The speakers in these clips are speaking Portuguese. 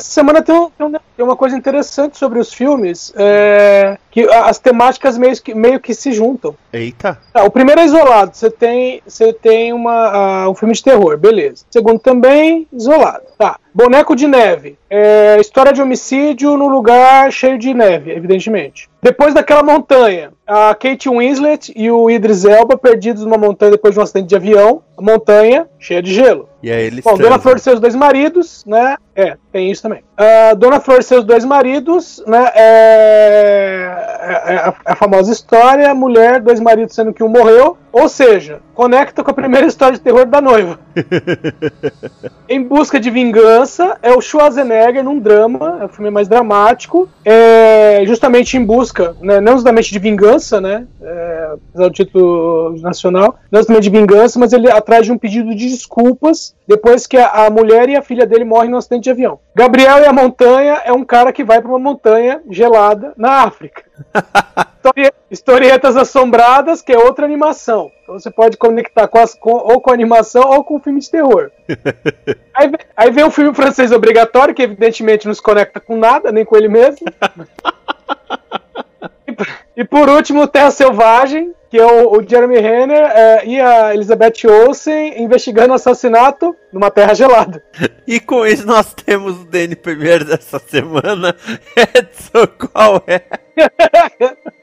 essa semana tem, um, tem, um, uma coisa interessante sobre os filmes, é, que as temáticas meio que, meio que se juntam. Eita! Ah, o primeiro é isolado, você tem, você tem uma, uh, um filme de terror, beleza. O segundo também, isolado. Tá. Boneco de neve. É, história de homicídio no lugar cheio de neve, evidentemente. Depois daquela montanha, a Kate Winslet e o Idris Elba perdidos numa montanha depois de um acidente de avião. Montanha cheia de gelo. E aí eles Bom, Dona Flor e seus dois maridos, né? É, tem isso também. Uh, Dona Flor e seus dois maridos, né? É, é, é a, a, famosa história: mulher, dois maridos, sendo que um morreu. Ou seja, conecta com a primeira história de terror da noiva. em busca de vingança é o Schwarzenegger num drama, é o filme mais dramático, é justamente em busca, né, não justamente de vingança, né? É, o título nacional, não justamente de vingança, mas ele atrás de um pedido de desculpas depois que a, a mulher e a filha dele morrem num acidente de avião. Gabriel e a montanha é um cara que vai para uma montanha gelada na África. Historietas Assombradas, que é outra animação. Então você pode conectar com as, com, ou com a animação ou com o filme de terror. aí, aí vem o filme francês obrigatório, que evidentemente não se conecta com nada, nem com ele mesmo. e, por último, Terra Selvagem, que é o, o Jeremy Renner é, e a Elizabeth Olsen investigando o assassinato numa terra gelada. E com isso nós temos o primeiro dessa semana. Edson, qual é?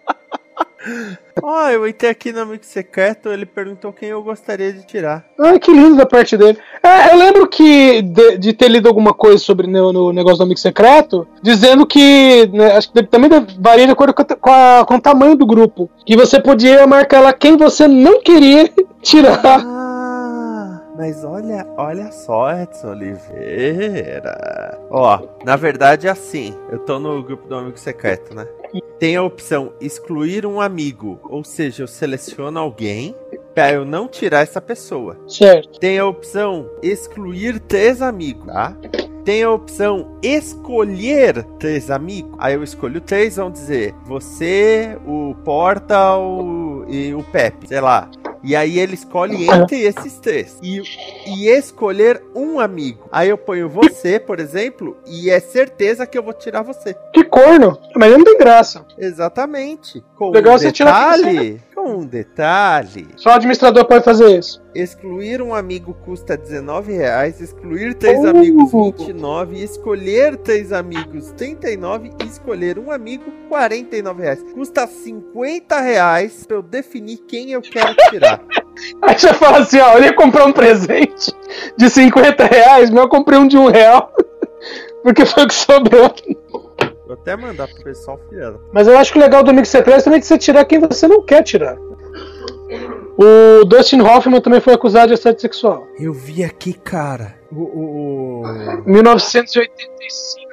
Ó, oh, eu entrei aqui no Amigo Secreto, ele perguntou quem eu gostaria de tirar. Ai, que lindo da parte dele. É, eu lembro que de, de, ter lido alguma coisa sobre no, no, negócio do Amigo Secreto, dizendo que, né, acho que também varia de acordo com, com, a, com, o tamanho do grupo, que você podia marcar lá quem você não queria tirar. Ah, mas olha, olha só, Edson Oliveira. Ó, na verdade é assim, eu tô no grupo do Amigo Secreto, né? tem a opção excluir um amigo, ou seja, eu seleciono alguém para eu não tirar essa pessoa. Certo. Tem a opção excluir três amigos, tá? Tem a opção escolher três amigos. Aí eu escolho três, vão dizer você, o Portal e o Pepe, sei lá. E aí ele escolhe entre esses três. E, e escolher um amigo. Aí eu ponho você, por exemplo, e é certeza que eu vou tirar você. Que corno! Mas não tem graça. Exatamente. Com Legal um detalhe. Com um detalhe. Só o administrador pode fazer isso. Excluir um amigo custa 19 reais, excluir três uh. amigos 29, escolher três amigos 39 e escolher um amigo 49 reais. Custa 50 reais pra eu definir quem eu quero tirar. Aí você fala assim, ó, eu ia comprar um presente de 50 reais, mas eu comprei um de um real. Porque foi o que sobrou. Vou até mandar pro pessoal fiel. Mas eu acho que o legal do Amigo Secreto também é que você tirar quem você não quer tirar. O Dustin Hoffman também foi acusado de assédio sexual. Eu vi aqui, cara. O. o, o... 1985.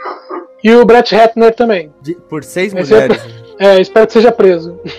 E o Brett Ratner também. De- por seis Esse é- mulheres. É, espero que seja preso.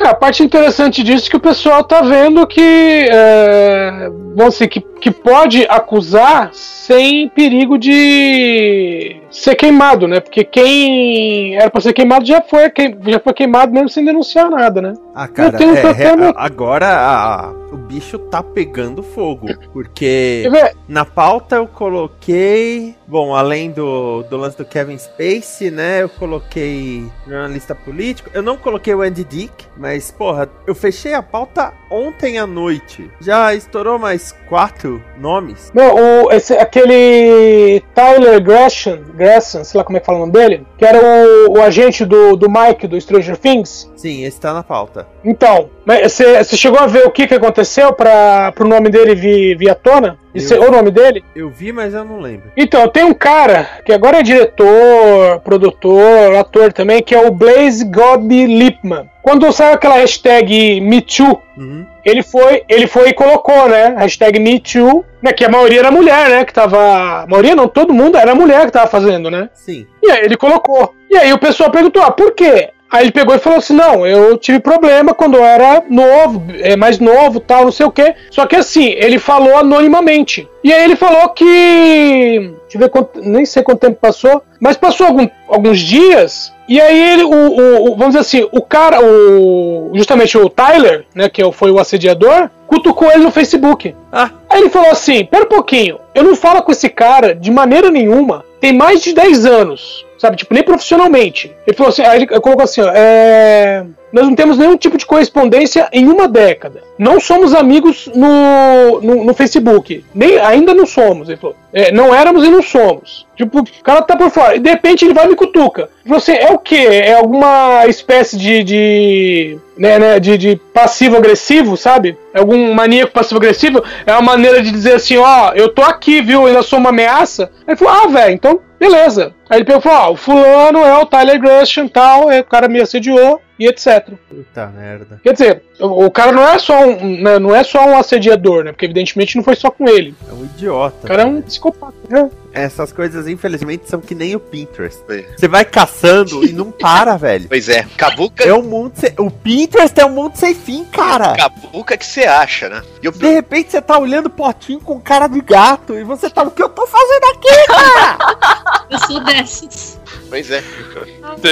É, a parte interessante disso é que o pessoal tá vendo que, é, vamos dizer, que, que pode acusar sem perigo de ser queimado, né? Porque quem era pra ser queimado já foi, já foi queimado mesmo sem denunciar nada, né? Ah, cara, é, problema- é, agora a- o bicho tá pegando fogo. Porque na pauta eu coloquei. Bom, além do, do lance do Kevin Spacey, né? Eu coloquei jornalista político. Eu não coloquei o Andy Dick, mas, porra, eu fechei a pauta ontem à noite. Já estourou mais quatro nomes. Não, o, esse, aquele Tyler Gresham, Gresham, sei lá como é que fala o nome dele, que era o, o agente do, do Mike do Stranger Things. Sim, esse tá na pauta. Então, você chegou a ver o que, que aconteceu para o nome dele vir, vir à tona? Eu- o nome dele? Eu vi, mas eu não lembro. Então, tem um cara que agora é diretor, produtor, ator também, que é o Blaze Godby Lipman. Quando saiu aquela hashtag MeToo, Uhum. ele foi, ele foi e colocou, né? Hashtag MeToo, né? Que a maioria era mulher, né? Que tava. A maioria não, todo mundo era mulher que tava fazendo, né? Sim. E aí ele colocou. E aí o pessoal perguntou, ah, por quê? Aí ele pegou e falou assim, não, eu tive problema quando eu era novo, é, mais novo, tal, não sei o quê. Só que assim, ele falou anonimamente. E aí ele falou que... Deixa eu ver quanto... Nem sei quanto tempo passou. Mas passou algum- alguns dias... E aí ele, o, o- o- vamos dizer assim, o cara, o, justamente o Tyler, né, que foi o assediador, cutucou ele no Facebook. Ah. Aí ele falou assim: pera um pouquinho, eu não falo com esse cara de maneira nenhuma, tem mais de 10 anos, sabe? Tipo, nem profissionalmente. Ele falou assim: aí ele colocou assim: ó, é, nós não temos nenhum tipo de correspondência em uma década. Não somos amigos no, no, no Facebook. Nem, ainda não somos. Ele falou: "É, não éramos e não somos. Tipo, o cara tá por fora. E de repente ele vai e me cutuca. Você é o quê? É alguma espécie de. de né, né, de, de passivo-agressivo, sabe? É algum maníaco passivo-agressivo? É uma maneira de dizer assim: ó, eu tô aqui, viu? Eu ainda sou uma ameaça. Ele falou: ah, velho, então beleza. Aí ele pegou e falou: ó, o fulano é o Tyler Gresham e tal, aí o cara me assediou e etc. Puta merda. Quer dizer, o, o cara não é só um, né, não é só um assediador, né? Porque evidentemente não foi só com ele. É um idiota. O cara é um psicopata. né? Essas coisas, infelizmente, são que nem o Pinterest. É. Você vai caçando e não para, velho. Pois é, cabuca, É um mundo sem... O Pinterest é um mundo sem fim, cara. cabuca que você acha, né? E o De repente você tá olhando potinho com cara de gato e você tá, o que eu tô fazendo aqui? Eu sou dessas. Pois é.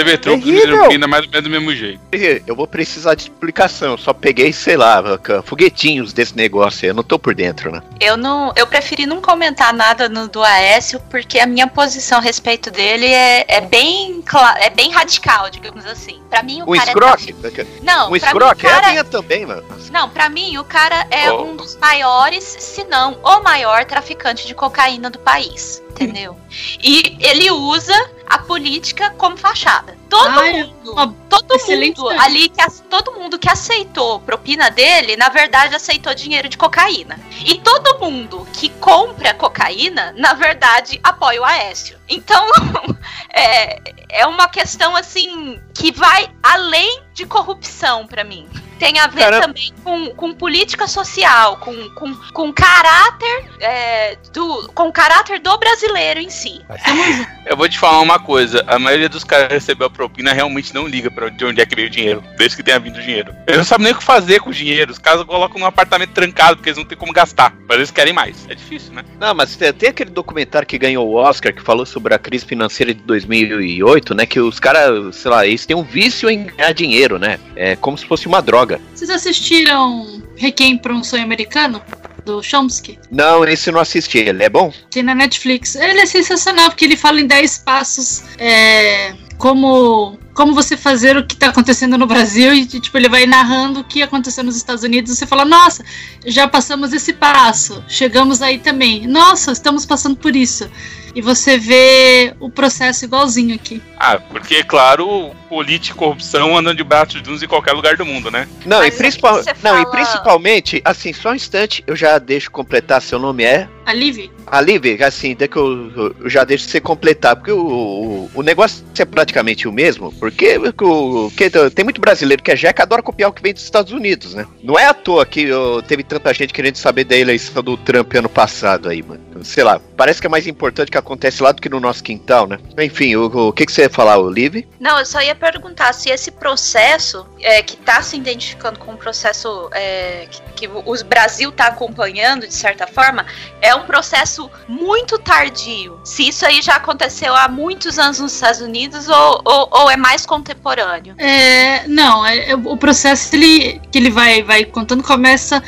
Vê, Trump ainda mais ou menos do mesmo jeito. Eu vou precisar de explicação. Eu só peguei, sei lá, foguetinhos desse negócio aí. Eu não tô por dentro, né? Eu não, eu preferi não comentar nada no, do Aécio, porque a minha posição a respeito dele é, é bem é bem radical, digamos assim. Pra mim o Um cara escroque? é não, Um pra escroque? mim, o É a cara, minha também, mano. não, para mim o cara é Oh. um dos maiores, se não o maior traficante de cocaína do país, entendeu? E ele usa a política como fachada. Todo Ai, mundo, uma todo excelente mundo ali que todo mundo que aceitou propina dele, na verdade aceitou dinheiro de cocaína. E todo mundo que compra cocaína, na verdade apoia o Aécio. Então, é, é uma questão assim que vai além de corrupção pra mim. Tem a ver Caramba. também com, com política social, com, com, com caráter é, do com caráter do brasileiro em si. Eu vou te falar uma coisa: a maioria dos caras que recebeu a propina realmente não liga pra de onde é que veio o dinheiro, desde que tenha vindo o dinheiro. Eles não sabem nem o que fazer com o dinheiro. Os caras colocam num apartamento trancado porque eles não têm como gastar. Mas eles querem mais. É difícil, né? Não, mas tem, tem aquele documentário que ganhou o Oscar que falou sobre a crise financeira de 2008, né? Que os caras, sei lá, eles têm um vício em ganhar dinheiro, né? É como se fosse uma droga. Vocês assistiram Requiem para um Sonho Americano? Do Chomsky? Não, esse eu não assisti. Ele é bom? Tem na Netflix. Ele é sensacional, porque ele fala em 10 passos é, como, como você fazer o que tá acontecendo no Brasil e tipo, ele vai narrando o que aconteceu nos Estados Unidos. Você fala, nossa, já passamos esse passo, chegamos aí também. Nossa, estamos passando por isso. E você vê o processo igualzinho aqui. Ah, porque, claro, política e corrupção andam de braços juntos em qualquer lugar do mundo, né? Não, Mas e, principal... não e principalmente, assim, só um instante, eu já deixo completar. Seu nome é A Liv? Alive, assim, de que eu, eu já deixo você completar, porque o, o, o negócio é praticamente o mesmo, porque o, que, tem muito brasileiro que é jeca, adora copiar o que vem dos Estados Unidos, né? Não é à toa que teve tanta gente querendo saber da eleição do Trump ano passado aí, mano. Sei lá, parece que é mais importante que acontece lá do que no nosso quintal, né? Enfim, o, o que, que você ia falar, Olive? Não, eu só ia perguntar se esse processo é, que está se identificando com um processo é, que, que o Brasil está acompanhando, de certa forma, é um processo muito tardio. Se isso aí já aconteceu há muitos anos nos Estados Unidos ou, ou, ou é mais contemporâneo? É, não, é, é- o processo ele, que ele vai, vai contando começa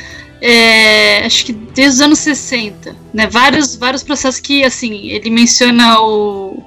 é, acho que desde os anos 60, né? Vários, vários processos que, assim, ele menciona o,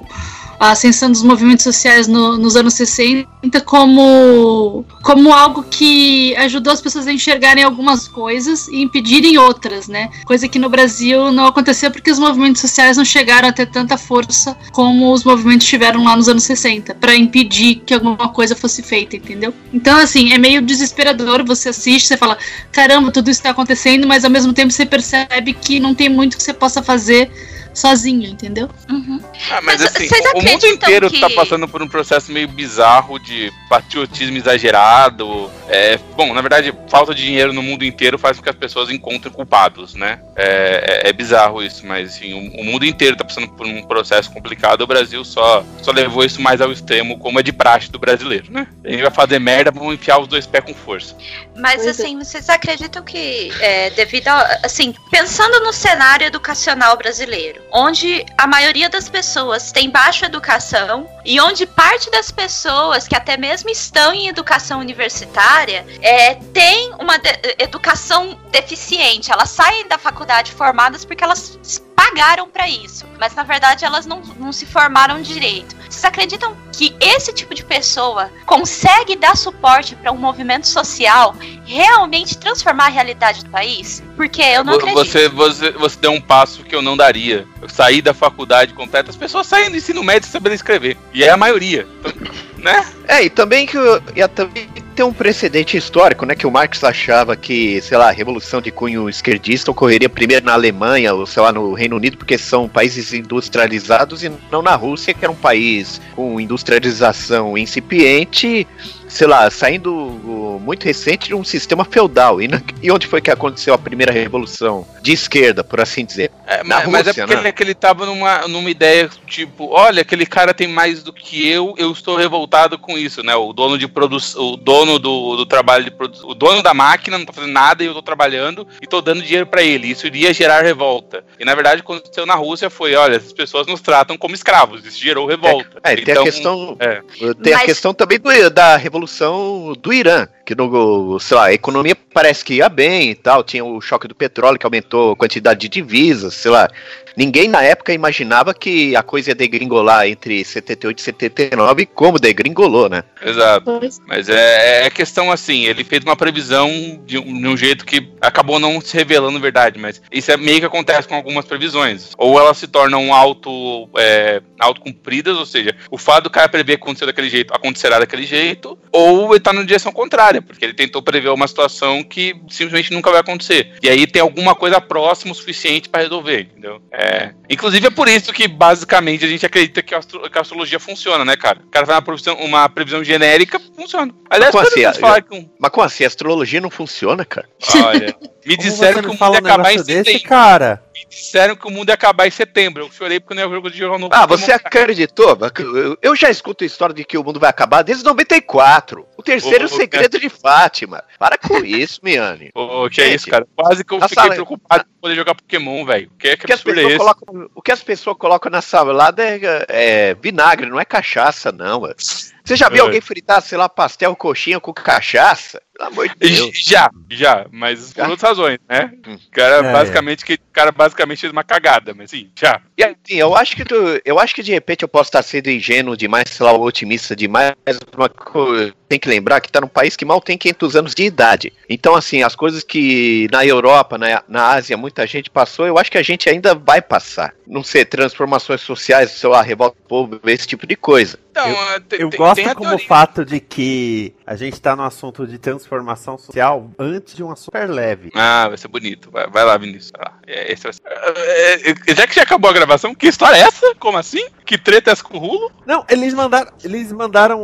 a ascensão dos movimentos sociais no- nos anos 60 como, como algo que ajudou as pessoas a enxergarem algumas coisas e impedirem outras, né? Coisa que no Brasil não aconteceu porque os movimentos sociais não chegaram a ter tanta força como os movimentos tiveram lá nos anos 60, para impedir que alguma coisa fosse feita, entendeu? Então, assim, é meio desesperador. Você assiste, você fala, caramba, tudo isso tá acontecendo, mas ao mesmo tempo você percebe que não tem muito que você possa fazer sozinho, entendeu? Uhum. Ah, mas, Mas assim, o- mundo inteiro que- tá passando por um processo meio bizarro de patriotismo exagerado. É, bom, na verdade, falta de dinheiro no mundo inteiro faz com que as pessoas encontrem culpados, né? É, é- é bizarro isso, mas assim, o, o mundo inteiro tá passando por um processo complicado. O Brasil só, só levou isso mais ao extremo, como é de praxe do brasileiro, né? A gente vai fazer merda, vamos enfiar os dois pés com força. Mas Pois é. assim, vocês acreditam que, é, devido a, assim, pensando no cenário educacional brasileiro, onde a maioria das pessoas tem baixa educação e onde parte das pessoas que até mesmo estão em educação universitária é, tem uma de- educação deficiente, elas saem da faculdade formadas porque elas pagaram para isso, mas na verdade elas não, não se formaram direito. Vocês acreditam que esse tipo de pessoa consegue dar suporte para um movimento social realmente transformar a realidade do país? Porque eu não acredito. Você, você, você deu um passo que eu não daria. Eu saí da faculdade completa, as pessoas saem do ensino médio sem saber escrever. E é a maioria. Então, né? É, e também que o- e a- também tem um precedente histórico, né? Que o Marx achava que, sei lá, a revolução de cunho esquerdista ocorreria primeiro na Alemanha ou, sei lá, no Reino Unido, porque são países industrializados e não na Rússia, que era um país com industrialização incipiente, sei lá, saindo muito recente de um sistema feudal. E, na- e onde foi que aconteceu a primeira revolução de esquerda, por assim dizer? É, Na mas, mas é Rússia, porque né? ele, é que ele tava numa, numa ideia, tipo, olha, aquele cara tem mais do que eu, eu estou revoltado com isso, né? O dono de produção, o dono do, do trabalho de produção, o dono da máquina não tá fazendo nada e eu tô trabalhando e tô dando dinheiro pra ele. Isso iria gerar revolta. E na verdade, o que aconteceu na Rússia foi, olha, essas pessoas nos tratam como escravos. Isso gerou revolta. É, tem a questão. é. Tem a Mas- questão também do- da revolução do Irã, que no, sei lá, a economia parece que ia bem e tal, tinha o choque do petróleo que aumentou a quantidade de divisas, sei lá. Ninguém na época imaginava que a coisa ia degringolar entre 78 e 79, como degringolou, né? Exato. Mas é, é questão assim, ele fez uma previsão de um, de um jeito que acabou não se revelando verdade, mas isso é meio que acontece com algumas previsões. Ou elas se tornam auto, é, autocumpridas, ou seja, o fato do cara prever que aconteceu daquele jeito acontecerá daquele jeito, ou ele tá na direção contrária, porque ele tentou prever uma situação que simplesmente nunca vai acontecer. E aí tem alguma coisa próxima o suficiente para resolver, entendeu? É, inclusive é por isso que basicamente a gente acredita que a, astro- que a astrologia funciona, né, cara? O cara faz uma previsão, uma previsão genérica, funciona. Aliás, Como quando assim? vocês falam que um- Mas como assim? A astrologia não funciona, cara? Olha, me Como disseram que o mundo fala ia acabar em desse, cara? Me disseram que o mundo ia acabar em setembro. Eu chorei porque não ia o jogo de jornal. Ah, você acreditou? Eu- já escuto a história de que o mundo vai acabar desde 94. O terceiro Ô, ô, segredo de Fátima. Para com isso, Miane. Ô, que é isso, cara? Quase que eu fiquei preocupado em poder jogar Pokémon, velho. Que, O que que, as é pessoas esse? colocam, o que as pessoas colocam na salada é, é vinagre, não é cachaça, não. ué. Você já viu É. alguém fritar, sei lá, pastel coxinha com cachaça? Pelo amor de Deus. Já, já, mas por Já? outras razões, né? Hum. O cara É, basicamente que o cara basicamente fez uma cagada, mas sim, já. E assim, eu acho que tu- eu acho que de repente eu posso estar sendo ingênuo demais, sei lá, otimista demais, mas uma coisa tem que lembrar que tá num país que mal tem 500 anos de idade. Então, assim, as coisas que na Europa, na, na Ásia, muita gente passou, eu acho que a gente ainda vai passar. Não sei, transformações sociais, sei lá, revolta do povo, esse tipo de coisa. Então, Eu- é, tem- Eu gosto tem como o teoria. fato de que a gente tá no assunto de transformação social antes de uma super leve. Ah, vai ser bonito. Vai, vai lá, Vinícius. Lá. É, esse vai ser- É, é, já que já acabou a gravação, que história é essa? Como assim? Que treta é essa com o Rulo? Não, eles mandaram. Eles mandaram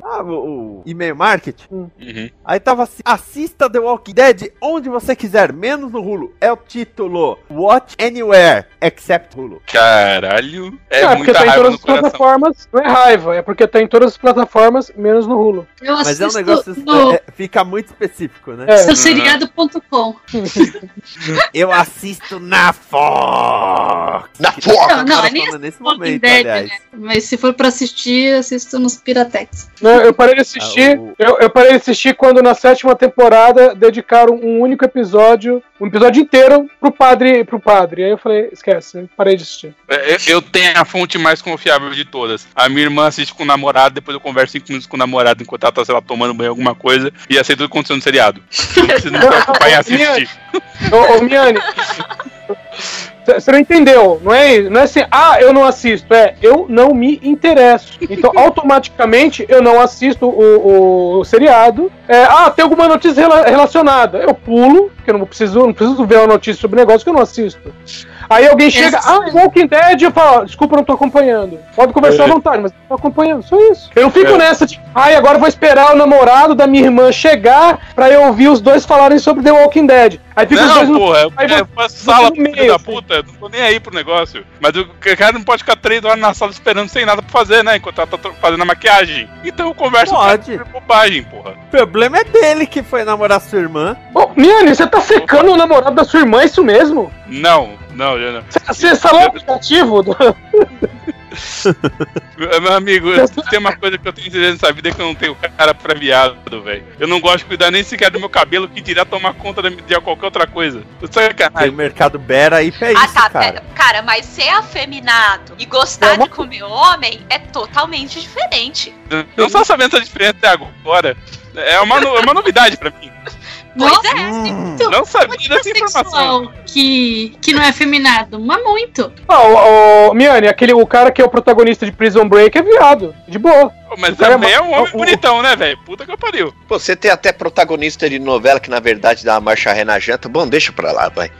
sabe o, o e-mail marketing? Uhum. Aí tava assim, assista The Walking Dead onde você quiser, menos no Hulu. É o título, Watch Anywhere, except Hulu. Caralho. É, É, porque muita tá em raiva todas no as coração. plataformas. Não é raiva, é porque tá em todas as plataformas, menos no Hulu. Eu Mas é um negócio, no é, é, fica muito específico, né? É. seuseriado.com. Eu assisto na Fox. Na Que Fox. tá Não, não, cara é nem nesse momento, Dead, aliás. né? Mas se for pra assistir, assisto nos Piratex. Não, eu parei de assistir. Ah, o- eu, eu parei de assistir quando na sétima temporada dedicaram um único episódio, um episódio inteiro pro padre, pro padre. Aí eu falei, esquece, parei de assistir. É, Eu, tenho a fonte mais confiável de todas. A minha irmã assiste com o namorado, depois eu converso cinco minutos com o namorado enquanto ela tá, sei lá, tomando banho alguma coisa, e sei tudo que aconteceu no seriado. Não precisa me preocupar em assistir. Ô, ô Miane, você não entendeu, não é, não é assim, ah, eu não assisto, é, eu não me interesso. Então, automaticamente, eu não assisto o, o seriado. É, ah, tem alguma notícia rela- relacionada. Eu pulo, porque eu não preciso, não preciso ver uma notícia sobre negócio que eu não assisto. Aí alguém chega, Essa- ah, Walking Dead, eu falo, ó, desculpa, eu não tô acompanhando. Pode conversar à vontade, mas eu não tô acompanhando, só isso. Eu não fico É. nessa de, ai, agora eu vou esperar o namorado da minha irmã chegar pra eu ouvir os dois falarem sobre The Walking Dead. Aí fica os dois Não, no porra, eu, aí faço você sala pro filho meio, da assim. puta, eu não tô nem aí pro negócio. Mas o cara não pode ficar três horas na sala esperando sem nada pra fazer, né? Enquanto ela tá fazendo a maquiagem. Então eu converso com Pode. ela sobre bobagem, porra. O problema é dele que foi namorar sua irmã. Ô, Miane, você tá secando o namorado da sua irmã, é isso mesmo? Não, não, eu não. Você instalou o aplicativo? do- Meu amigo, tem uma coisa que eu tenho certeza nessa vida é que eu não tenho cara pra viado, velho. Eu não gosto de cuidar nem sequer do meu cabelo, que diria tomar conta de qualquer outra coisa. Sou Tem sacanagem. o mercado Bera aí pra Ah, isso, tá, cara. pera. Cara, mas ser afeminado e gostar Não, de comer homem é totalmente diferente. Eu Não só sabendo essa diferença até agora. É uma, no- é uma novidade pra mim. Pois é. Hum. Não sabia dessa informação. Que, que não é afeminado. Mas muito. Ó, ô, ô, Miane, aquele, o cara que é o protagonista de Prison Break é viado. De boa. Mas O é também é um ma- homem o- bonitão, né, velho? Puta que eu pariu. Pô, você tem até protagonista de novela que na verdade dá uma marcha ré na janta. Bom, deixa pra lá, vai.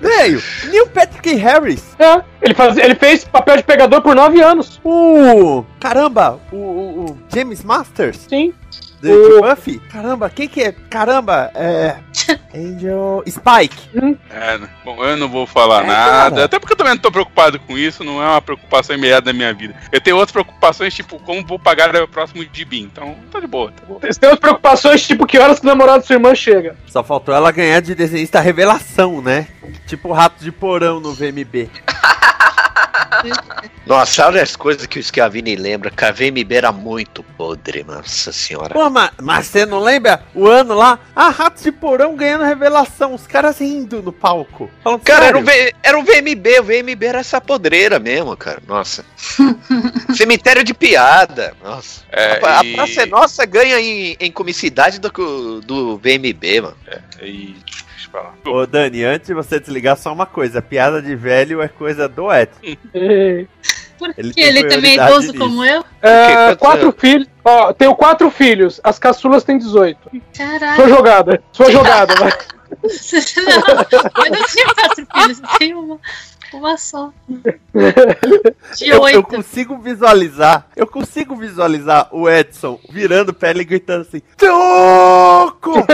Veio, Neil Patrick Harris. É, ele, faz, ele fez papel de pegador por nove anos. O. Caramba, o, o- o James Masters. Sim. De, O- de Buffy. Caramba, quem que é? Caramba, é. Angel. Spike. É, né? bom, eu não vou falar É, nada. cara. Até porque eu também não tô preocupado com isso, não é uma preocupação imediata da minha vida. Eu tenho outras preocupações, tipo, como vou pagar o próximo gibi. Então, tá de boa, tá bom. Você tem umas preocupações, tipo, que horas que o namorado da sua irmã chega. Só faltou ela ganhar de desenhista revelação, né? Tipo rato de porão no VMB. Nossa, olha as coisas que o Schiavini lembra. Que a VMB era muito podre, nossa senhora. Pô, mas, mas você não lembra o ano lá? Ah, rato de porão ganhando revelação. Os caras rindo no palco. Falando, Cara, era o, V- era o VMB, o VMB era essa podreira mesmo, cara. Nossa. Cemitério de piada. Nossa. É, a, a e- Praça é Nossa ganha em, em comicidade do, do VMB, mano. E. Deixa eu falar. Ô, Dani, antes de você desligar, só uma coisa. Piada de velho é coisa do Edson. E, Porque Ele ele, tem também é idoso nisso. como eu. é, quatro filhos. Ó, tenho quatro filhos. As caçulas têm 18. Sua Caralho. jogada. Sua jogada, vai. não, eu não tenho quatro filhos, eu tenho uma, uma só. De Eu, eu oito. consigo visualizar. Eu consigo visualizar o Edson virando pele e gritando assim: Toco!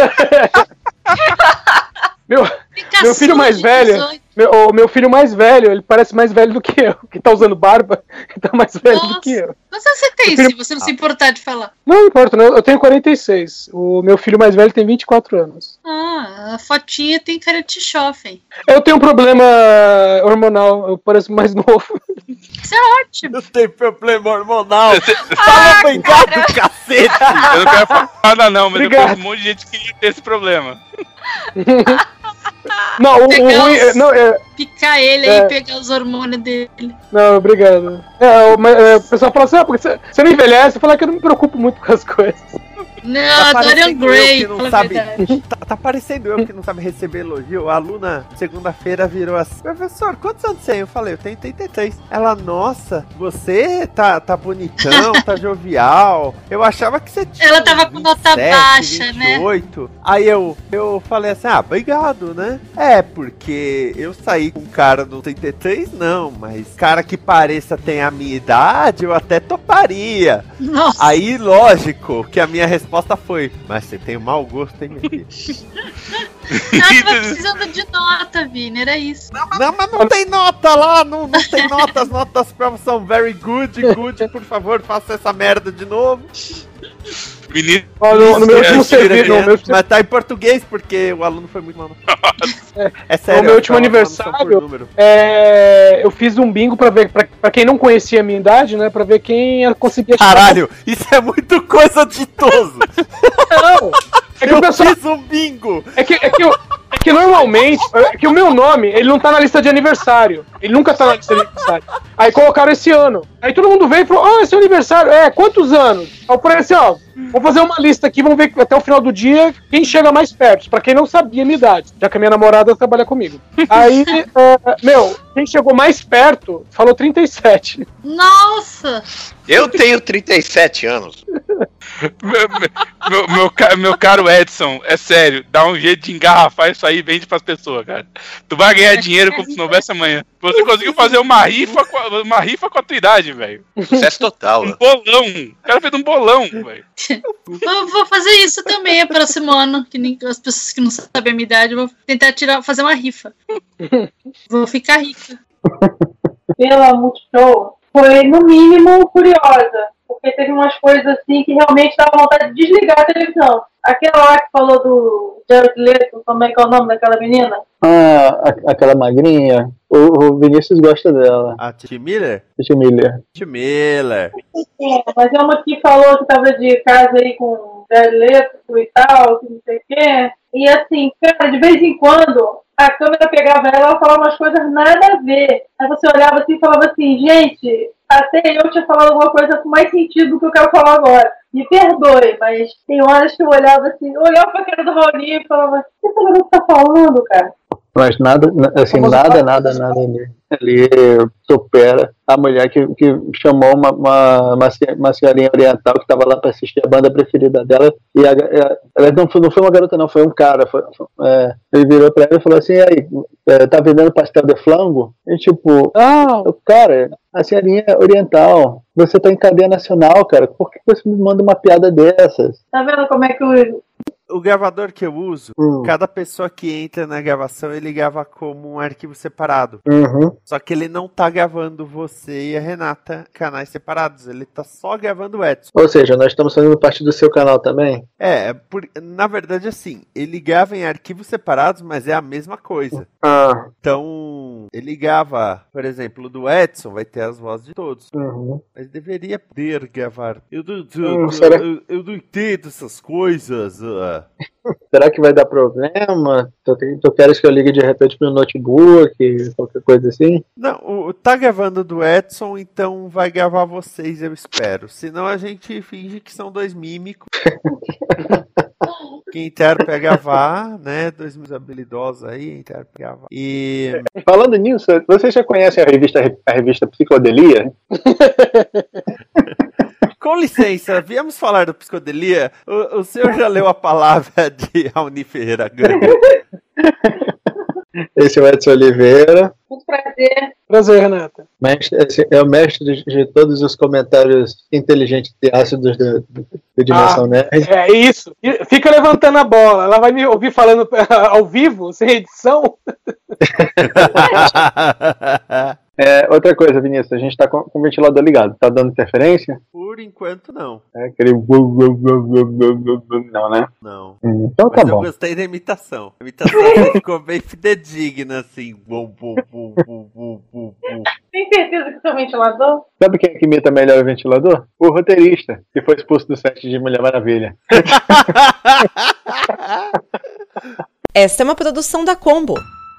Meu, Tem meu filho caçula mais velho. 18. meu, o meu filho mais velho, ele parece mais velho do que eu. Que tá usando barba, ele tá mais velho do Nossa. que eu. Anos você tem, Meu se você não se importar de falar? Não importa, não, eu tenho 46. O meu filho mais velho tem 24 anos. Ah, a fotinha tem cara de chofen. Eu tenho um problema hormonal, eu pareço mais novo. Isso é ótimo. Não tem problema hormonal. Eu Fala bem gato, cacete! não quero falar nada, não, mas eu Obrigado. conheço um monte de gente que queria ter esse problema. Não, o, o ruim. os- é- Não, é, Picar ele É. aí e pegar os hormônios dele. não, obrigado. É, o, é, o pessoal fala assim: ah, porque você, você não envelhece. Eu falo "Ah, que eu não me preocupo muito com as coisas. Não, parecendo Dorian Gray, que não sabe-. Tá, tá parecendo eu que não sabe receber elogio. A aluna, segunda-feira, virou assim: Professor, quantos anos você tem? Eu falei: Eu tenho 33. Ela, nossa, você tá, tá bonitão, tá jovial. Eu achava que você tinha. Ela tava com nota 27, baixa, né? 28. Aí eu, eu falei assim: Ah, obrigado, né? É, porque eu saí com um cara no 33, não, mas cara que pareça tem a minha idade, eu até toparia. Nossa, Aí, lógico, que a minha resposta foi: Mas você tem mau gosto, hein, tava precisando de nota, Vini, era isso. Não, mas não tem nota lá, não, não tem nota, as notas das provas são very good, good, por favor, faça essa merda de novo. Vinícius. No, no meu último Mentira, serviço, no meu último Mas tá em português, porque o aluno foi muito mal. É. É sério. No meu é último aniversário. É, eu fiz um bingo pra ver, pra, pra quem não conhecia a minha idade, né? Pra ver quem conseguia Caralho, isso é muito coisa de idoso. Não! É que o Eu pessoal. fiz um bingo. É que, é que, eu- é que normalmente. É que o meu nome, ele não tá na lista de aniversário. Ele nunca tá na lista de aniversário. Aí colocaram esse ano. Aí todo mundo veio e falou: Ah, esse é o aniversário. É, quantos anos? Aí eu falei assim: ó, vou fazer uma lista aqui, vamos ver até o final do dia quem chega mais perto. Pra quem não sabia a minha idade, já que a minha namorada trabalha comigo. Aí, é, meu, quem chegou mais perto falou 37. Nossa! Eu tenho 37 anos. Meu, meu, meu, meu caro Edson, é sério, dá um jeito de engarrafar isso aí e vende pras pessoas, cara. Tu vai ganhar dinheiro como se não houvesse amanhã. Você conseguiu fazer uma rifa com a, uma rifa com a tua idade, velho. Sucesso total. Um né? bolão. O cara fez um bolão, velho. Eu vou fazer isso também a próximo ano. Que nem as pessoas que não sabem a minha idade, eu vou tentar tirar, fazer uma rifa. Vou ficar rica. pela Multishow foi, no mínimo, curiosa. Porque teve umas coisas assim que realmente dava vontade de desligar a televisão. Aquela lá que falou do Jared Leto, como é que é o nome daquela menina? Ah, a- aquela magrinha. O, o Vinícius gosta dela. A Titi Miller? Titi Miller. Titi Miller. É, mas é uma que falou que tava de casa aí com o Jared Leto e tal, que não sei o quê. E assim, cara, de vez em quando a câmera pegava ela e ela falava umas coisas nada a ver. Aí você olhava assim e falava assim, gente, até eu tinha falado alguma coisa com mais sentido do que eu quero falar agora. Me perdoe, mas tem horas que eu olhava assim, eu olhava pra cara do Raoni e falava, o que essa garota tá falando, cara? Mas nada, na- assim, Famoso nada, papo. nada, nada ali. Ali supera a mulher que, que chamou uma, uma, uma, se- uma senhorinha oriental que estava lá para assistir a banda preferida dela. E a, a- ela não foi, não foi uma garota, não, foi um cara. Foi, foi- é, ele virou para ela e falou assim: aí, é, tá vendendo pastel de flango? E tipo, Ah, cara, a senhorinha oriental. Você tá em cadeia nacional, cara. Por que você me manda uma piada dessas? Tá vendo como é que o. O gravador que eu uso, Hum. cada pessoa que entra na gravação, ele grava como um arquivo separado. Uhum. Só que ele não tá gravando você e a Renata canais separados. Ele tá só gravando o Edson. Ou seja, nós estamos fazendo parte do seu canal também. É, por- na verdade, assim, ele grava em arquivos separados, mas é a mesma coisa. Ah, Então, ele grava, por exemplo, o do Edson, vai ter as vozes de todos. uhum. Mas deveria poder gravar. Eu, eu, Hum, eu- será? eu- eu não entendo essas coisas. Será que vai dar problema? Tu, tu queres que eu ligue de repente pro notebook, qualquer coisa assim? Não, o, tá gravando do Edson, então vai gravar vocês, eu espero. Senão a gente finge que são dois mímicos. que entraram pra gravar, né? Dois mímicos habilidosos aí, entraram pra gravar. E. Falando nisso, vocês já conhecem a revista, a revista Psicodelia? Com licença, viemos falar do Psicodelia. O, o senhor já leu a palavra de Raoni Ferreira Gama? Esse é o Edson Oliveira, Muito prazer. prazer, Renata. mestre, é o mestre de, de todos os comentários inteligentes e ácidos do, do, do Dimensão Nerd. É isso. Fica levantando a bola. Ela vai me ouvir falando ao vivo, sem edição. É, outra coisa, Vinícius, a gente tá com, com o ventilador ligado. Tá dando interferência? Por enquanto, não. É aquele. Não, né? Não. Hum, Então tá Mas eu bom. gostei da imitação. A imitação ficou bem fidedigna, assim. Tem certeza que seu ventilador? Sabe quem é que imita melhor o ventilador? O roteirista, que foi expulso do set de Mulher Maravilha. Esta é uma produção da Combo.